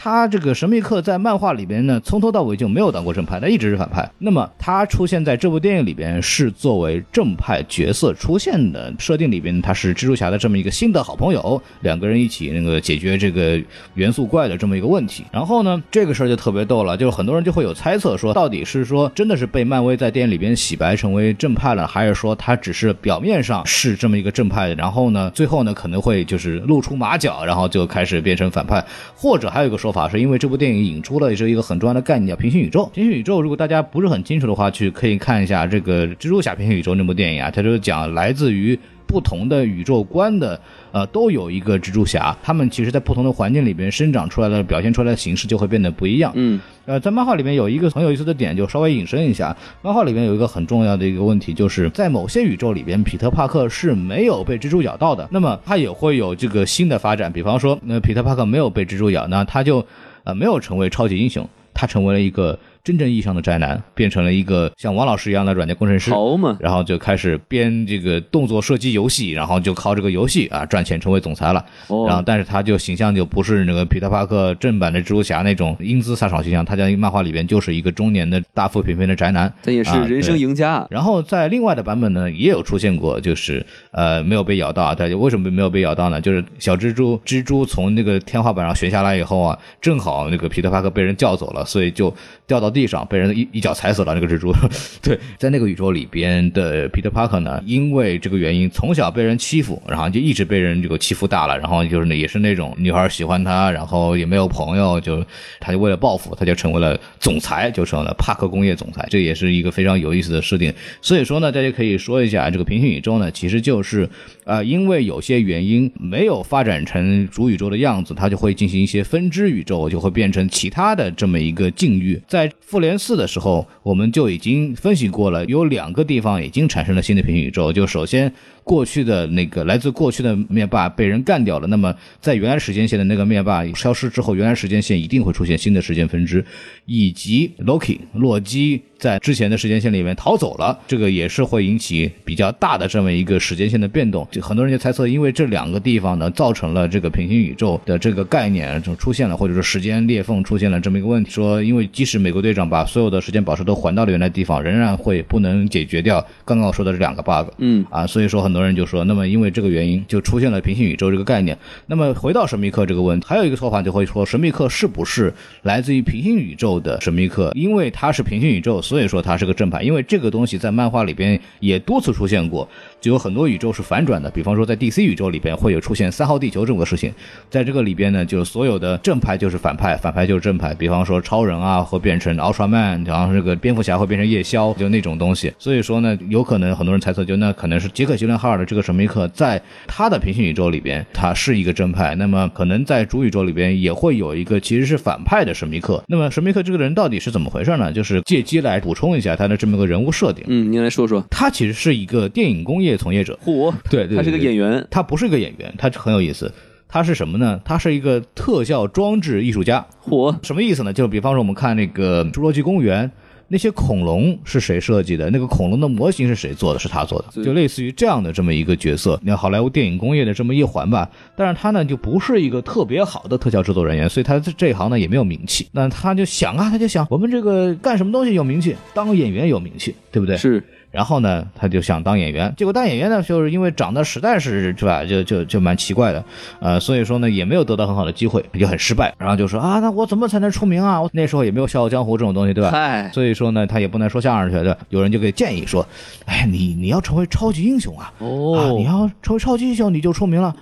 他这个神秘客在漫画里边呢，从头到尾就没有当过正派，他一直是反派。那么他出现在这部电影里边是作为正派角色出现的设定里边，他是蜘蛛侠的这么一个新的好朋友，两个人一起那个解决这个元素怪的这么一个问题。然后呢，这个事儿就特别逗了，就是很多人就会有猜测说，到底是说真的是被漫威在电影里边洗白成为正派了，还是说他只是表面上是这么一个正派，然后呢，最后呢可能会就是露出马脚，然后就开始变成反派，或者还有一个说。法是因为这部电影引出了是一个很重要的概念，叫平行宇宙。平行宇宙，如果大家不是很清楚的话，去可以看一下这个《蜘蛛侠：平行宇宙》那部电影啊，它就讲来自于不同的宇宙观的，呃，都有一个蜘蛛侠，他们其实在不同的环境里边生长出来的，表现出来的形式就会变得不一样。嗯，呃，在漫画里面有一个很有意思的点，就稍微引申一下，漫画里面有一个很重要的一个问题，就是在某些宇宙里边，彼得·帕克是没有被蜘蛛咬到的，那么他也会有这个新的发展，比方说，那彼得·帕克没有被蜘蛛咬，那他就。呃，没有成为超级英雄，他成为了一个。真正意义上的宅男变成了一个像王老师一样的软件工程师，好嘛，然后就开始编这个动作射击游戏，然后就靠这个游戏啊赚钱，成为总裁了。哦，然后但是他就形象就不是那个皮特帕克正版的蜘蛛侠那种英姿飒爽形象，他在漫画里边就是一个中年的大腹便便的宅男。他也是人生赢家。然后在另外的版本呢，也有出现过，就是呃没有被咬到。大家为什么没有被咬到呢？就是小蜘蛛蜘蛛从那个天花板上悬下来以后啊，正好那个皮特帕克被人叫走了，所以就掉到地地上被人一。一脚踩死了那个蜘蛛。对，在那个宇宙里边的 Peter Parker 呢，因为这个原因，从小被人欺负，然后就一直被人这个欺负大了，然后就是也是那种女孩喜欢他，然后也没有朋友，就他就为了报复，他就成为了总裁，就成了帕克工业总裁。这也是一个非常有意思的设定。所以说呢，大家可以说一下，这个平行宇宙呢，其实就是啊，因为有些原因没有发展成主宇宙的样子，它就会进行一些分支宇宙，就会变成其他的这么一个境遇。在复联四的时候，我们就已经分析过了，有两个地方已经产生了新的平行宇宙。就首先，过去的那个来自过去的灭霸被人干掉了，那么在原来时间线的那个灭霸消失之后，原来时间线一定会出现新的时间分支，以及 Loki 洛基在之前的时间线里面逃走了，这个也是会引起比较大的这么一个时间线的变动。就很多人就猜测，因为这两个地方呢，造成了这个平行宇宙的这个概念就出现了，或者说时间裂缝出现了这么一个问题。说，因为即使美国队长把所有的时间宝石都还到了原来地方，仍然会不能解决掉刚刚我说的这两个 bug。嗯啊，所以说很多多人就说，那么因为这个原因，就出现了平行宇宙这个概念。那么回到神秘客这个问题，还有一个说法就会说，神秘客是不是来自于平行宇宙的神秘客？因为它是平行宇宙，所以说它是个正派。因为这个东西在漫画里边也多次出现过，就有很多宇宙是反转的。比方说在 DC 宇宙里边会有出现三号地球这么个事情，在这个里边呢，就是所有的正派就是反派，反派就是正派。比方说超人啊会变成 Ultraman，然后这个蝙蝠侠会变成夜宵，就那种东西。所以说呢，有可能很多人猜测，就那可能是杰克·吉伦哈尔的这个神秘客，在他的平行宇宙里边，他是一个正派。那么可能在主宇宙里边也会有一个其实是反派的神秘客。那么神秘客这个人到底是怎么回事呢？就是借机来补充一下他的这么个人物设定。嗯，您来说说。他其实是一个电影工业从业者，嚯，对他是个演员。他不是一个演员，他很有意思。他是什么呢？他是一个特效装置艺术家。嚯，什么意思呢？就比方说我们看那个《侏罗纪公园》。那些恐龙是谁设计的？那个恐龙的模型是谁做的？是他做的，就类似于这样的这么一个角色。那好莱坞电影工业的这么一环吧，但是他呢就不是一个特别好的特效制作人员，所以他在这一行呢也没有名气。那他就想啊，他就想我们这个干什么东西有名气，当演员有名气，对不对？是。然后呢，他就想当演员，结果当演员呢，就是因为长得实在是是吧，就就就蛮奇怪的，呃，所以说呢，也没有得到很好的机会，就很失败。然后就说啊，那我怎么才能出名啊？我那时候也没有《笑傲江湖》这种东西，对吧？嗨，所以说呢，他也不能说相声去，对吧？有人就给建议说，哎，你你要成为超级英雄啊，哦啊，你要成为超级英雄，你就出名了。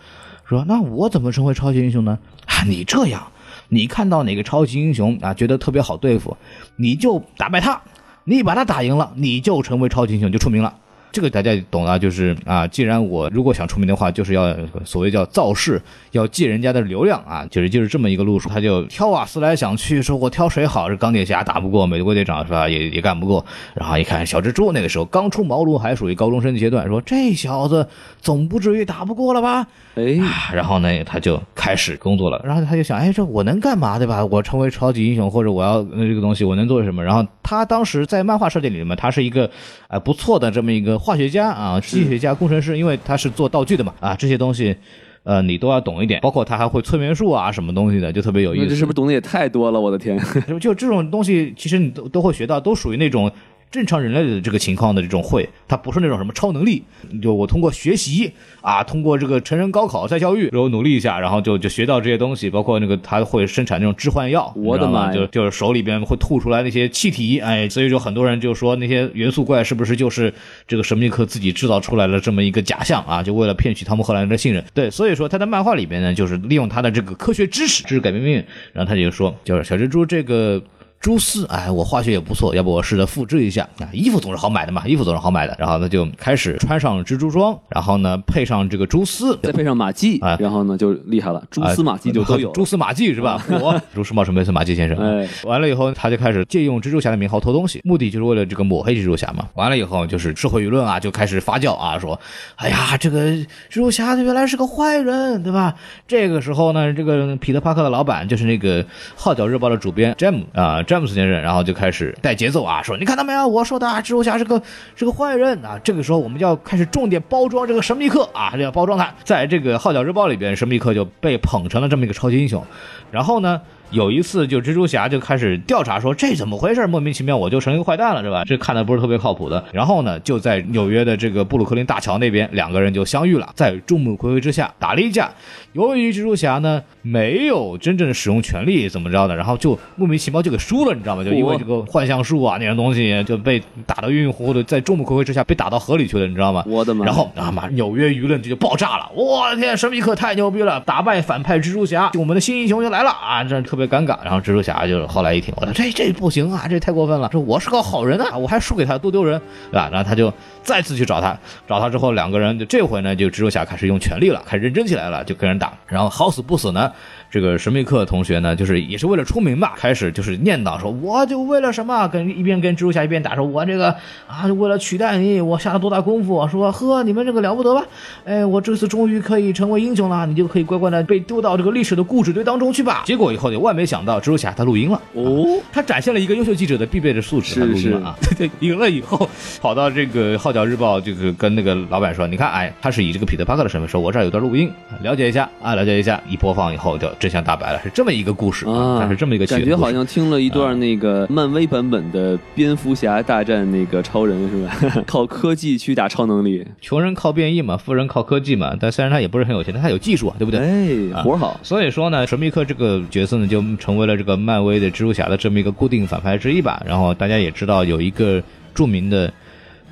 说那我怎么成为超级英雄呢？啊，你这样，你看到哪个超级英雄啊，觉得特别好对付，你就打败他。你把他打赢了，你就成为超级英雄，就出名了。这个大家懂了，就是啊，既然我如果想出名的话，就是要所谓叫造势，要借人家的流量啊，就是就是这么一个路数。他就挑啊，思来想去，说我挑谁好？这钢铁侠打不过，美国队长是吧？也也干不过。然后一看小蜘蛛，那个时候刚出茅庐，还属于高中生阶段，说这小子总不至于打不过了吧？哎，啊，然后呢，他就开始工作了。然后他就想，哎，这我能干嘛，对吧？我成为超级英雄，或者我要那这个东西，我能做什么？然后他当时在漫画设定里面，他是一个呃不错的这么一个化学家啊，机械家、工程师，因为他是做道具的嘛，啊，这些东西。呃，你都要懂一点，包括他还会催眠术啊，什么东西的，就特别有意思。那这是不是懂得也太多了？我的天！就就这种东西，其实你都都会学到，都属于那种正常人类的这个情况的这种会，它不是那种什么超能力。就我通过学习啊，通过这个成人高考再教育，然后努力一下，然后就就学到这些东西，包括那个他会生产那种致幻药，我的妈就就是手里边会吐出来那些气体，哎，所以就很多人就说那些元素怪是不是就是这个神秘客自己制造出来的这么一个假象啊？就为了骗取汤姆·赫兰德的信任。对，所以说他在漫画里边呢，就是利用他的这个科学知识，知识改变命运。然后他就说，就是小蜘蛛这个。蛛丝，哎，我化学也不错，要不我试着复制一下啊？衣服总是好买的嘛，衣服总是好买的。然后他就开始穿上蜘蛛装，然后呢配上这个蛛丝，再配上马迹，哎然后呢就厉害了，蛛丝马迹就都有了。蛛丝马迹是吧？我蛛丝冒什么斯马迹先生。哎，完了以后，他就开始借用蜘蛛侠的名号偷东西，目的就是为了这个抹黑蜘蛛侠嘛。完了以后，就是社会舆论啊就开始发酵啊，说，哎呀，这个蜘蛛侠他原来是个坏人，对吧？这个时候呢，这个彼得帕克的老板就是那个《号角日报》的主编詹姆啊，詹詹姆斯先生，然后就开始带节奏啊，说，你看到没有？我说的啊，蜘蛛侠是个是个坏人啊。这个时候我们就要开始重点包装这个神秘客啊，要包装他。在这个《号角日报》里边，神秘客就被捧成了这么一个超级英雄。然后呢，有一次就蜘蛛侠就开始调查说这怎么回事，莫名其妙我就成一个坏蛋了，是吧？这看的不是特别靠谱的。然后呢，就在纽约的这个布鲁克林大桥那边，两个人就相遇了，在众目睽睽之下打了一架。由于蜘蛛侠呢没有真正使用权力怎么着的，然后就莫名其妙就给输了，你知道吗？就因为这个幻象术啊那种东西就被打得晕晕乎乎的，在众目睽睽之下被打到河里去了，你知道吗？我的妈！然后啊妈，纽约舆论这就爆炸了！我的天，神秘客太牛逼了，打败反派蜘蛛侠，我们的新英雄就来了啊！这特特别尴尬。然后蜘蛛侠就是后来一听，我说这这不行啊，这太过分了，说我是个好人啊，我还输给他多丢人，对吧？然后他就再次去找他，找他之后两个人就这回呢，就蜘蛛侠开始用全力了，开始认真起来了，就跟人打。然后好死不死呢。这个神秘客同学呢，就是也是为了出名吧，开始就是念叨说，我就为了什么，跟一边跟蜘蛛侠一边打，说我这个啊，为了取代你，我下了多大功夫，说呵，你们这个了不得吧？哎，我这次终于可以成为英雄了，你就可以乖乖的被丢到这个历史的固执堆当中去吧。结果以后就万没想到，蜘蛛侠他录音了哦，他展现了一个优秀记者的必备的素质，他录音了啊。对 对，赢了以后跑到这个号角日报，就是跟那个老板说，你看，哎，他是以这个彼得帕克的身份说，我这儿有段录音，了解一下啊，了解一下。一播放以后就。真相大白了，是这么一个故事啊，它是这么一个感觉，好像听了一段那个漫威版本的蝙蝠侠大战那个超人是吧？靠科技去打超能力，穷人靠变异嘛，富人靠科技嘛。但虽然他也不是很有钱，但他有技术啊，对不对？哎，活好。所以说呢，神秘客这个角色呢，就成为了这个漫威的蜘蛛侠的这么一个固定反派之一吧。然后大家也知道有一个著名的。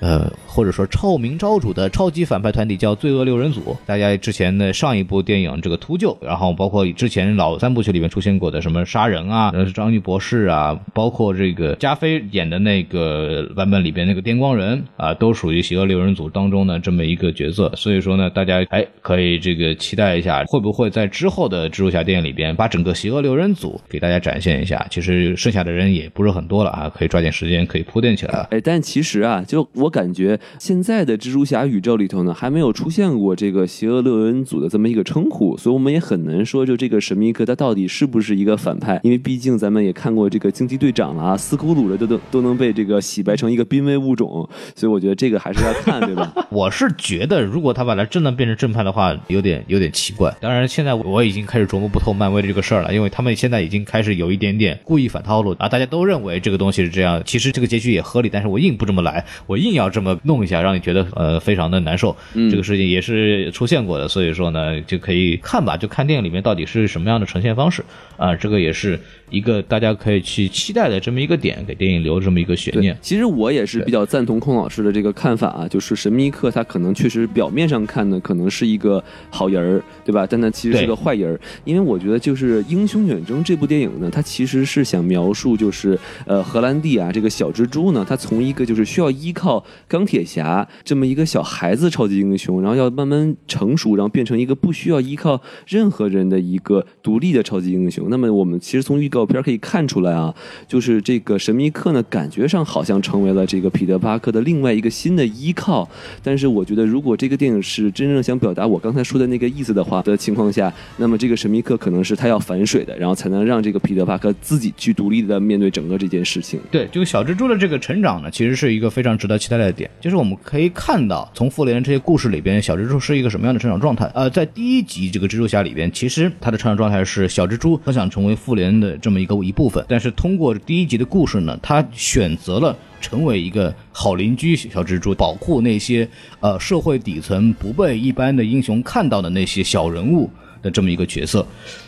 呃，或者说臭名昭著的超级反派团体叫罪恶六人组。大家之前的上一部电影这个秃鹫，然后包括之前老三部曲里面出现过的什么杀人啊，然后是章鱼博士啊，包括这个加菲演的那个版本里边那个电光人啊，都属于邪恶六人组当中的这么一个角色。所以说呢，大家哎可以这个期待一下，会不会在之后的蜘蛛侠电影里边把整个邪恶六人组给大家展现一下？其实剩下的人也不是很多了啊，可以抓紧时间可以铺垫起来了。哎，但其实啊，就我。感觉现在的蜘蛛侠宇宙里头呢，还没有出现过这个邪恶六人组的这么一个称呼，所以我们也很难说，就这个神秘客他到底是不是一个反派？因为毕竟咱们也看过这个惊奇队长了啊，斯库鲁的都都都能被这个洗白成一个濒危物种，所以我觉得这个还是要看，对吧？我是觉得，如果他把他真的变成正派的话，有点有点奇怪。当然，现在我已经开始琢磨不透漫威的这个事儿了，因为他们现在已经开始有一点点故意反套路啊，大家都认为这个东西是这样，其实这个结局也合理，但是我硬不这么来，我硬要这么弄一下。让你觉得呃非常的难受，这个事情也是出现过的，所以说呢就可以看吧，就看电影里面到底是什么样的呈现方式啊，这个也是一个大家可以去期待的这么一个点，给电影留这么一个悬念。其实我也是比较赞同孔老师的这个看法啊，就是神秘客他可能确实表面上看呢可能是一个好人儿，对吧？但他其实是个坏人儿，因为我觉得就是《英雄远征》这部电影呢，它其实是想描述就是呃荷兰弟啊这个小蜘蛛呢，他从一个就是需要依靠钢铁侠。这么一个小孩子超级英雄，然后要慢慢成熟，然后变成一个不需要依靠任何人的一个独立的超级英雄。那么我们其实从预告片可以看出来啊，就是这个神秘客呢，感觉上好像成为了这个彼得巴克的另外一个新的依靠。但是我觉得，如果这个电影是真正想表达我刚才说的那个意思的话的情况下，那么这个神秘客可能是他要反水的，然后才能让这个彼得巴克自己去独立的面对整个这件事情。对，就小蜘蛛的这个成长呢，其实是一个非常值得期待的点，就是我们。可以看到，从复联这些故事里边，小蜘蛛是一个什么样的成长状态？呃，在第一集这个蜘蛛侠里边，其实他的成长状态是小蜘蛛很想成为复联的这么一个一部分，但是通过第一集的故事呢，他选择了成为一个好邻居小蜘蛛，保护那些呃社会底层不被一般的英雄看到的那些小人物的这么一个角色。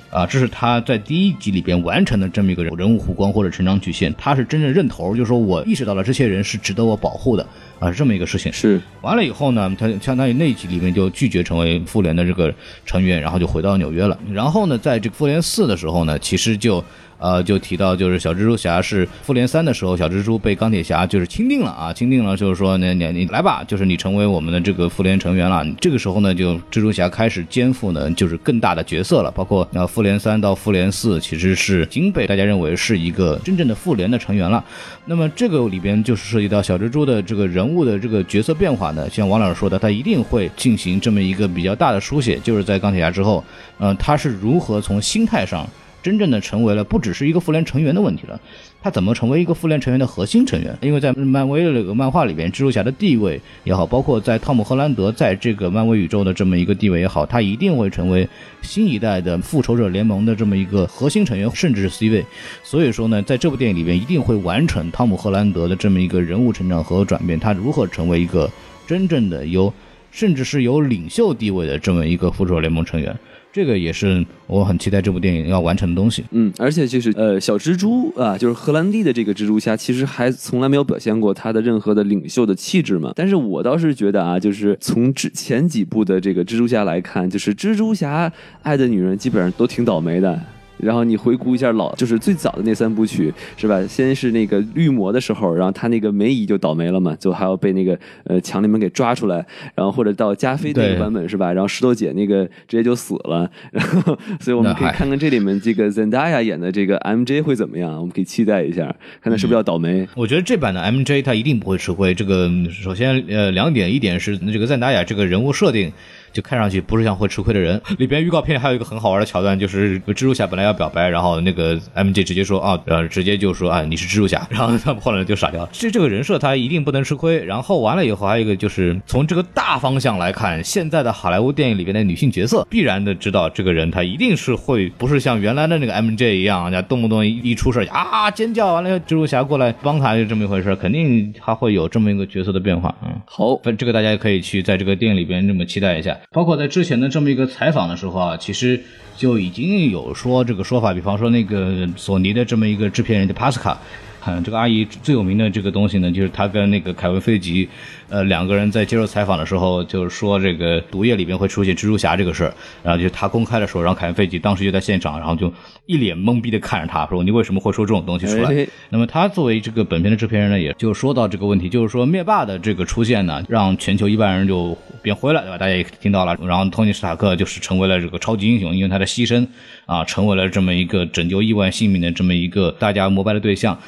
啊，这是他在第一集里边完成的这么一个人物弧光或者成长曲线，他是真正认头，就是说我意识到了这些人是值得我保护的啊，是这么一个事情。是完了以后呢，他相当于那一集里面就拒绝成为复联的这个成员，然后就回到纽约了。然后呢，在这个复联四的时候呢，其实就。呃，就提到就是小蜘蛛侠是复联三的时候，小蜘蛛被钢铁侠就是钦定了啊，钦定了，就是说呢，你你来吧，就是你成为我们的这个复联成员了。这个时候呢，就蜘蛛侠开始肩负呢就是更大的角色了，包括呃复联三到复联四，其实是已经被大家认为是一个真正的复联的成员了。那么这个里边就是涉及到小蜘蛛的这个人物的这个角色变化呢，像王老师说的，他一定会进行这么一个比较大的书写，就是在钢铁侠之后，嗯，他是如何从心态上。真正的成为了不只是一个复联成员的问题了，他怎么成为一个复联成员的核心成员？因为在漫威的这个漫画里边，蜘蛛侠的地位也好，包括在汤姆·赫兰德在这个漫威宇宙的这么一个地位也好，他一定会成为新一代的复仇者联盟的这么一个核心成员，甚至是 C 位。所以说呢，在这部电影里边，一定会完成汤姆·赫兰德的这么一个人物成长和转变，他如何成为一个真正的有，甚至是有领袖地位的这么一个复仇者联盟成员。这个也是我很期待这部电影要完成的东西。嗯，而且就是呃，小蜘蛛啊，就是荷兰弟的这个蜘蛛侠，其实还从来没有表现过他的任何的领袖的气质嘛。但是我倒是觉得啊，就是从之前几部的这个蜘蛛侠来看，就是蜘蛛侠爱的女人基本上都挺倒霉的。然后你回顾一下老，就是最早的那三部曲，是吧？先是那个绿魔的时候，然后他那个梅姨就倒霉了嘛，就还要被那个呃墙里面给抓出来，然后或者到加菲那个版本是吧？然后石头姐那个直接就死了，然 后所以我们可以看看这里面这个 Zendaya 演的这个 MJ 会怎么样，我们可以期待一下，看他是不是要倒霉。我觉得这版的 MJ 他一定不会吃亏。这个首先呃两点，一点是这个 Zendaya 这个人物设定。就看上去不是像会吃亏的人。里边预告片还有一个很好玩的桥段，就是蜘蛛侠本来要表白，然后那个 MJ 直接说啊，呃，直接就说啊，你是蜘蛛侠，然后他们后来就傻掉了。这这个人设他一定不能吃亏。然后完了以后，还有一个就是从这个大方向来看，现在的好莱坞电影里边的女性角色，必然的知道这个人他一定是会不是像原来的那个 MJ 一样，家动不动一出事啊尖叫，完了蜘蛛侠过来帮他就这么一回事，肯定他会有这么一个角色的变化。嗯，好，这个大家可以去在这个电影里边这么期待一下，包括在之前的。这么一个采访的时候啊，其实就已经有说这个说法，比方说那个索尼的这么一个制片人的帕斯卡。嗯，这个阿姨最有名的这个东西呢，就是她跟那个凯文·费吉，呃，两个人在接受采访的时候，就是说这个毒液里边会出现蜘蛛侠这个事儿，然后就是她公开的时候，然后凯文·费吉当时就在现场，然后就一脸懵逼的看着他，说你为什么会说这种东西出来？那么他作为这个本片的制片人呢，也就说到这个问题，就是说灭霸的这个出现呢，让全球一般人就变灰了，对吧？大家也听到了，然后托尼·斯塔克就是成为了这个超级英雄，因为他的牺牲啊，成为了这么一个拯救亿万性命的这么一个大家膜拜的对象。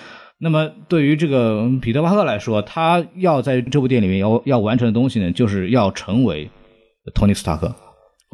那么对于这个彼得·帕克来说，他要在这部电影里面要要完成的东西呢，就是要成为托尼·斯塔克，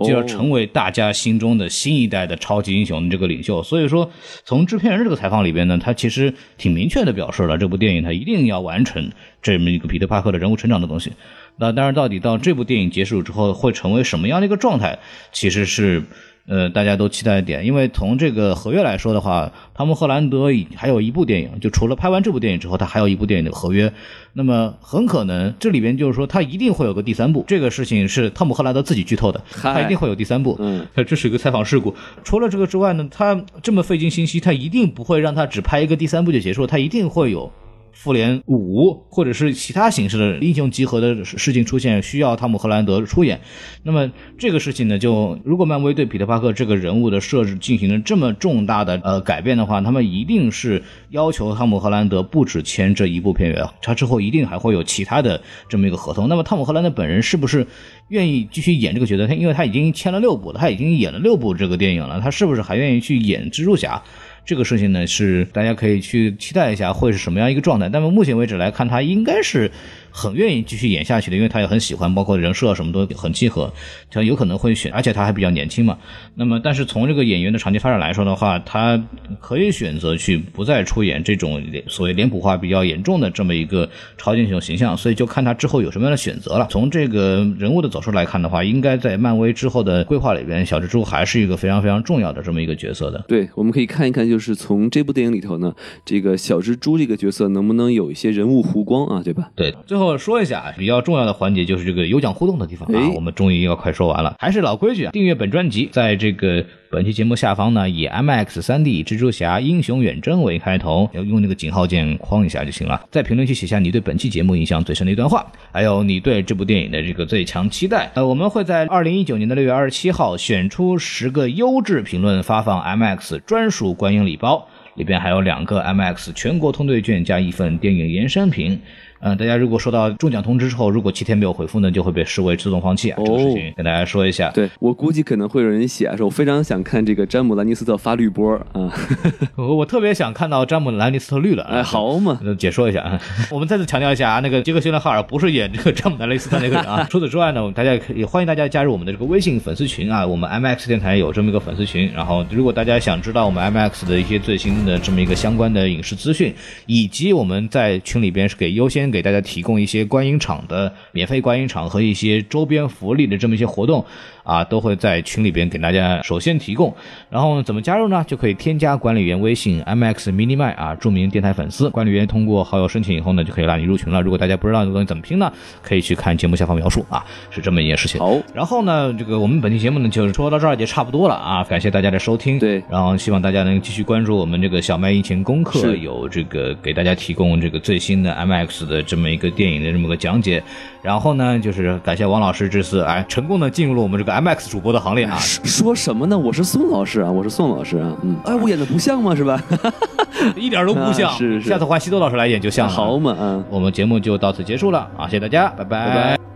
就要成为大家心中的新一代的超级英雄的这个领袖。所以说，从制片人这个采访里边呢，他其实挺明确的表示了这部电影他一定要完成这么一个彼得·帕克的人物成长的东西。那当然，到底到这部电影结束之后会成为什么样的一个状态，其实是。呃，大家都期待一点，因为从这个合约来说的话，汤姆·赫兰德还有一部电影，就除了拍完这部电影之后，他还有一部电影的合约。那么很可能这里边就是说，他一定会有个第三部。这个事情是汤姆·赫兰德自己剧透的，他一定会有第三部。嗯，这是一个采访事故。除了这个之外呢，他这么费尽心机，他一定不会让他只拍一个第三部就结束，他一定会有。复联五，或者是其他形式的英雄集合的事情出现，需要汤姆·赫兰德出演。那么这个事情呢，就如果漫威对彼得·帕克这个人物的设置进行了这么重大的呃改变的话，他们一定是要求汤姆·赫兰德不止签这一部片约，他之后一定还会有其他的这么一个合同。那么汤姆·赫兰德本人是不是愿意继续演这个角色？他因为他已经签了六部了，他已经演了六部这个电影了，他是不是还愿意去演蜘蛛侠？这个事情呢，是大家可以去期待一下会是什么样一个状态。但是目前为止来看，它应该是。很愿意继续演下去的，因为他也很喜欢，包括人设什么都很契合，他有可能会选，而且他还比较年轻嘛。那么，但是从这个演员的长期发展来说的话，他可以选择去不再出演这种所谓脸谱化比较严重的这么一个超级英雄形象，所以就看他之后有什么样的选择了。从这个人物的走势来看的话，应该在漫威之后的规划里边，小蜘蛛还是一个非常非常重要的这么一个角色的。对，我们可以看一看，就是从这部电影里头呢，这个小蜘蛛这个角色能不能有一些人物弧光啊，对吧？对，最后。说一下比较重要的环节，就是这个有奖互动的地方啊，我们终于要快说完了。还是老规矩啊，订阅本专辑，在这个本期节目下方呢，以 M X 三 D 蜘蛛侠英雄远征为开头，要用那个井号键框一下就行了。在评论区写下你对本期节目印象最深的一段话，还有你对这部电影的这个最强期待。呃，我们会在二零一九年的六月二十七号选出十个优质评论，发放 M X 专属观影礼包，里边还有两个 M X 全国通兑券加一份电影延伸品。嗯，大家如果收到中奖通知之后，如果七天没有回复呢，就会被视为自动放弃啊。这个事情跟大家说一下。对我估计可能会有人写说，我非常想看这个詹姆兰尼斯特发绿波啊。我我特别想看到詹姆兰尼斯特绿了。哎，好嘛，解说一下啊。我们再次强调一下啊，那个杰克逊·哈尔不是演这个詹姆兰尼斯特那个人啊。除此之外呢，大家也欢迎大家加入我们的这个微信粉丝群啊。我们 MX 电台有这么一个粉丝群，然后如果大家想知道我们 MX 的一些最新的这么一个相关的影视资讯，以及我们在群里边是给优先给大家提。供一些观影场的免费观影场和一些周边福利的这么一些活动。啊，都会在群里边给大家首先提供，然后怎么加入呢？就可以添加管理员微信 mx mini 麦啊，著名电台粉丝。管理员通过好友申请以后呢，就可以拉你入群了。如果大家不知道这个东西怎么拼呢，可以去看节目下方描述啊，是这么一件事情。好，然后呢，这个我们本期节目呢，就是说到这儿也差不多了啊，感谢大家的收听。对，然后希望大家能继续关注我们这个小麦疫情功课，有这个给大家提供这个最新的 MX 的这么一个电影的这么个讲解。然后呢，就是感谢王老师这次哎成功的进入了我们这个 MX 主播的行列啊。说什么呢？我是宋老师啊，我是宋老师啊。嗯，哎，我演的不像吗？是吧？一点都不像。是是。下次换西多老师来演就像了。好嘛，嗯。我们节目就到此结束了啊！谢谢大家，拜拜。